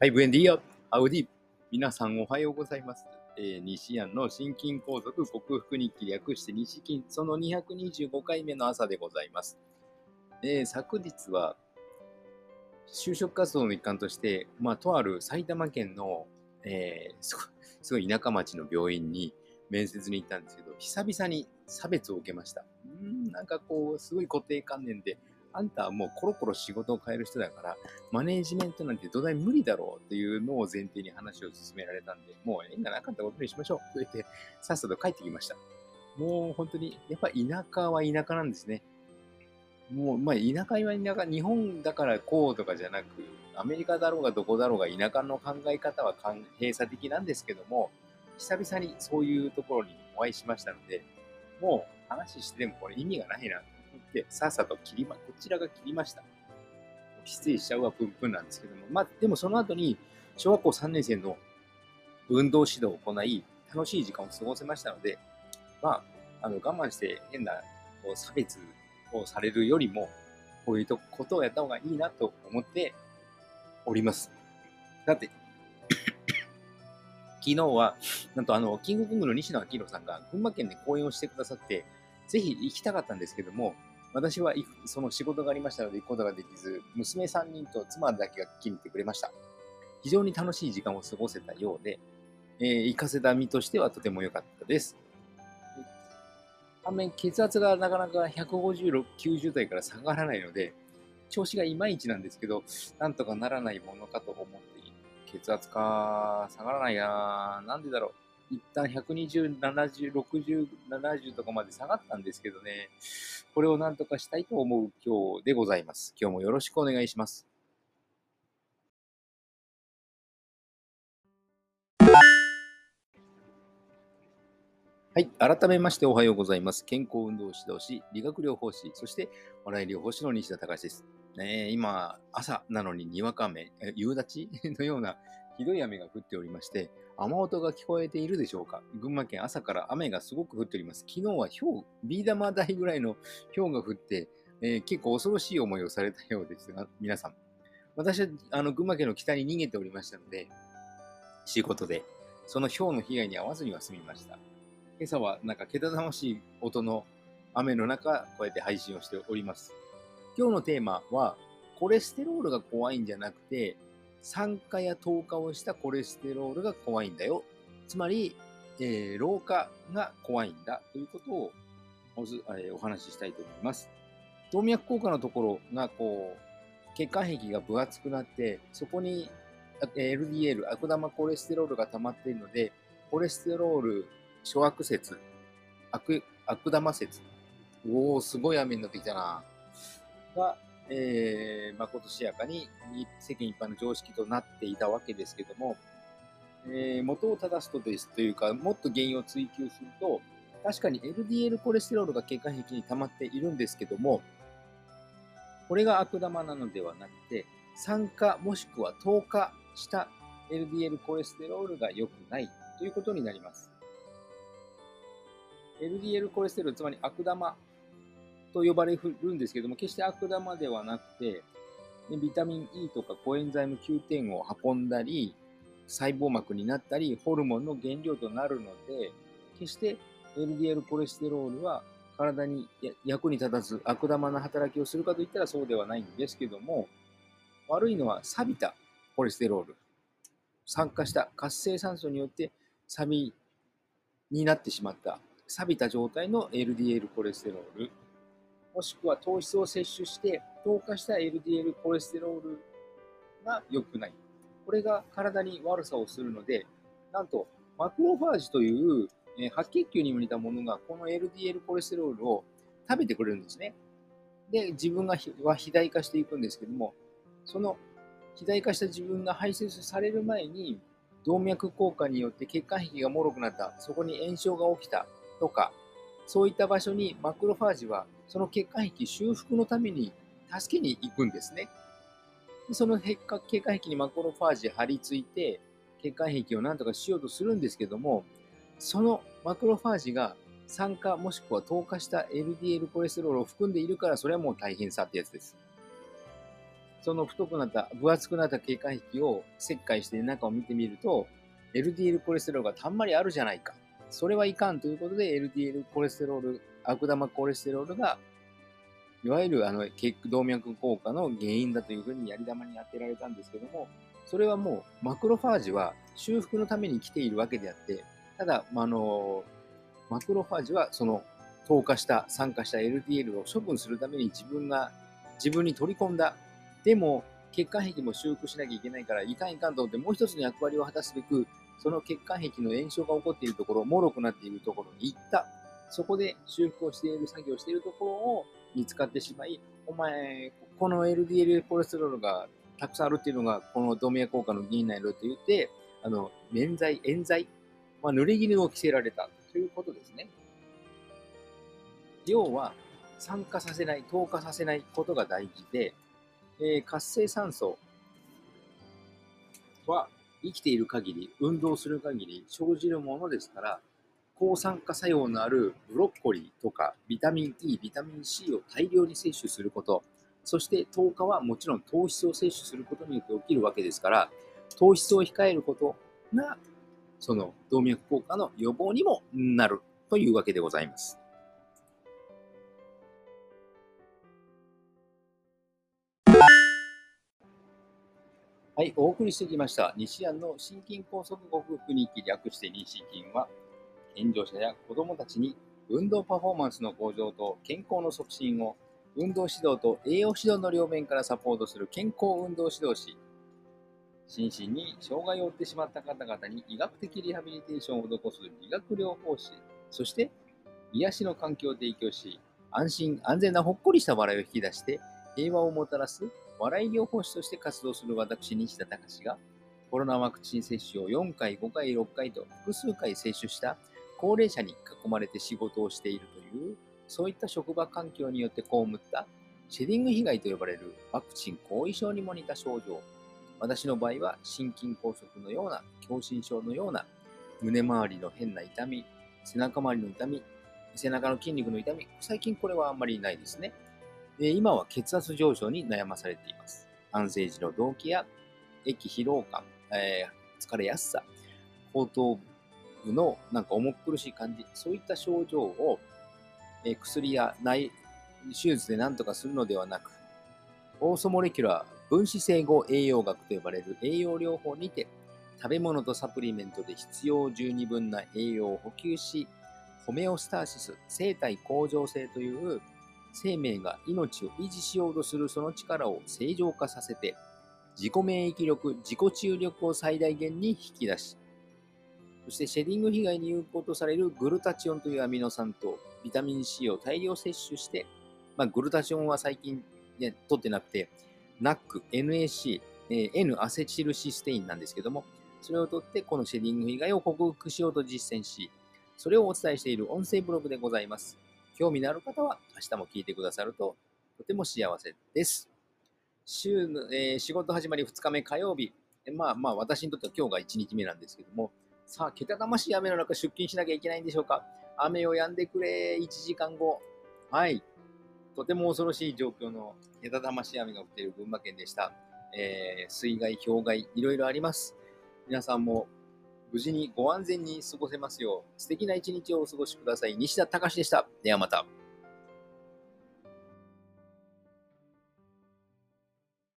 はい、ブエンディア、アウディ。皆さんおはようございます。えー、西安の心筋梗塞克服日記略して西筋、その225回目の朝でございます。えー、昨日は、就職活動の一環として、まあ、とある埼玉県の、えー、すごい田舎町の病院に面接に行ったんですけど、久々に差別を受けました。うん、なんかこう、すごい固定観念で、あんたはもうコロコロ仕事を変える人だから、マネージメントなんて土台無理だろうっていうのを前提に話を進められたんで、もう縁がなかったことにしましょうと言って、さっさと帰ってきました。もう本当に、やっぱ田舎は田舎なんですね。もう、まあ、田舎は田舎、日本だからこうとかじゃなく、アメリカだろうがどこだろうが田舎の考え方は閉鎖的なんですけども、久々にそういうところにお会いしましたので、もう話してでもこれ意味がないなと思って、さっさと切りま、こちらが切りました。失礼しちゃうはプンプンなんですけども、まあ、でもその後に、小学校3年生の運動指導を行い、楽しい時間を過ごせましたので、まあ、あの我慢して変なこう差別をされるよりも、こういうことをやった方がいいなと思っております。だって、昨日は、なんとあの、キングコングの西野明宏さんが群馬県で講演をしてくださって、ぜひ行きたかったんですけども、私はその仕事がありましたので行くことができず、娘3人と妻だけが聞きに行ってくれました。非常に楽しい時間を過ごせたようで、えー、行かせた身としてはとても良かったです。反面、血圧がなかなか150、90台から下がらないので、調子がいまいちなんですけど、なんとかならないものかと思っている。血圧か、下がらないななんでだろう。一旦120、70、60、70とかまで下がったんですけどね、これをなんとかしたいと思う今日でございます。今日もよろしくお願いします。はい。改めましておはようございます。健康運動指導士、理学療法士、そして笑い療法士の西田隆です。ね、今、朝なのににわか雨、夕立？のようなひどい雨が降っておりまして、雨音が聞こえているでしょうか？群馬県朝から雨がすごく降っております。昨日は氷、ビー玉大ぐらいの氷が降って、えー、結構恐ろしい思いをされたようですが、皆さん。私はあの群馬県の北に逃げておりましたので、仕事で、その氷の被害に遭わずには済みました。今朝はなんかけたたましい音の雨の中、こうやって配信をしております。今日のテーマは、コレステロールが怖いんじゃなくて、酸化や糖化をしたコレステロールが怖いんだよ。つまり、えー、老化が怖いんだということをお,、えー、お話ししたいと思います。動脈硬化のところがこう血管壁が分厚くなってそこに LDL 悪玉コレステロールが溜まっているのでコレステロール諸悪説悪悪玉説おおすごい雨になってきたながえー、まことしやかに世間一般の常識となっていたわけですけども、えー、元を正すとですというか、もっと原因を追求すると、確かに LDL コレステロールが血管壁に溜まっているんですけども、これが悪玉なのではなくて、酸化もしくは糖化した LDL コレステロールが良くないということになります。LDL コレステロール、つまり悪玉と呼ばれるんですけども、決して悪玉ではなくて、ビタミン E とかコエンザイム Q10 を運んだり、細胞膜になったり、ホルモンの原料となるので、決して LDL コレステロールは体に役に立たず悪玉な働きをするかといったらそうではないんですけども、悪いのは錆びたコレステロール。酸化した活性酸素によって錆びになってしまった錆びた状態の LDL コレステロール。もしくは糖質を摂取して糖化した LDL コレステロールが良くない。これが体に悪さをするので、なんとマクロファージという、え、白血球にも似たものがこの LDL コレステロールを食べてくれるんですね。で、自分がは肥大化していくんですけども、その肥大化した自分が排泄される前に動脈硬化によって血管壁が脆くなった、そこに炎症が起きたとか、そういった場所にマクロファージはその血管壁修復のために助けに行くんですね。でその血管壁にマクロファージ張り付いて血管壁を何とかしようとするんですけども、そのマクロファージが酸化もしくは糖化した LDL コレステロールを含んでいるからそれはもう大変さってやつです。その太くなった、分厚くなった経過壁を切開して中を見てみると、LDL コレステロールがたんまりあるじゃないか。それはいかんということで、LDL コレステロール、悪玉コレステロールが、いわゆるあの血動脈硬化の原因だというふうにやり玉に当てられたんですけども、それはもうマクロファージは修復のために来ているわけであって、ただ、あのマクロファージはその透過した、酸化した LDL を処分するために自分が自分に取り込んだ。でも、血管壁も修復しなきゃいけないから、いかんいかんと思ってもう一つの役割を果たすべく、その血管壁の炎症が起こっているところ、脆くなっているところに行った。そこで修復をしている作業しているところを見つかってしまい、お前、この LDL コレステロールがたくさんあるっていうのが、この動脈硬化の原因なんだと言って、あの、免罪、冤罪、まあ、濡れ衣を着せられたということですね。要は、酸化させない、透過させないことが大事で、えー、活性酸素は生きている限り、運動する限り生じるものですから、抗酸化作用のあるブロッコリーとかビタミン E、ビタミン C を大量に摂取すること、そして糖化はもちろん糖質を摂取することによって起きるわけですから、糖質を控えることが、その動脈硬化の予防にもなるというわけでございます。はい、お送りしてきました。西安の心筋梗塞克服日記略して西筋は、健常者や子供たちに運動パフォーマンスの向上と健康の促進を運動指導と栄養指導の両面からサポートする健康運動指導士、心身に障害を負ってしまった方々に医学的リハビリテーションを施す理学療法士、そして癒しの環境を提供し、安心安全なほっこりした笑いを引き出して平和をもたらす笑い療法士として活動する私、西田隆が、コロナワクチン接種を4回、5回、6回と複数回接種した高齢者に囲まれて仕事をしているという、そういった職場環境によって被ったシェディング被害と呼ばれるワクチン後遺症にも似た症状。私の場合は心筋梗塞のような、狭心症のような、胸周りの変な痛み、背中周りの痛み、背中の筋肉の痛み、最近これはあんまりないですね。で今は血圧上昇に悩まされています。安静時の動悸や液疲労感、えー、疲れやすさ、後頭部のなんか重苦しい感じ、そういった症状を、え、薬や内手術で何とかするのではなく、オーソモレキュラー分子整合栄養学と呼ばれる栄養療法にて、食べ物とサプリメントで必要十二分な栄養を補給し、ホメオスターシス、生体向上性という生命が命を維持しようとするその力を正常化させて、自己免疫力、自己注力を最大限に引き出し、そしてシェディング被害に有効とされるグルタチオンというアミノ酸とビタミン C を大量摂取して、まあ、グルタチオンは最近、ね、取ってなくて、NAC、NAC、えー、N アセチルシステインなんですけども、それを取ってこのシェディング被害を克服しようと実践し、それをお伝えしている音声ブログでございます。興味のある方は明日も聞いてくださるととても幸せです。週の、えー、仕事始まり2日目火曜日、まあまあ私にとっては今日が1日目なんですけども、さあ、けたたましい雨の中出勤しなきゃいけないんでしょうか？雨を止んでくれ、1時間後。はい。とても恐ろしい状況のけたたましい雨が降っている群馬県でした。えー、水害、氷害、いろいろあります。皆さんも無事にご安全に過ごせますよう、素敵な一日をお過ごしください。西田隆でした。ではまた。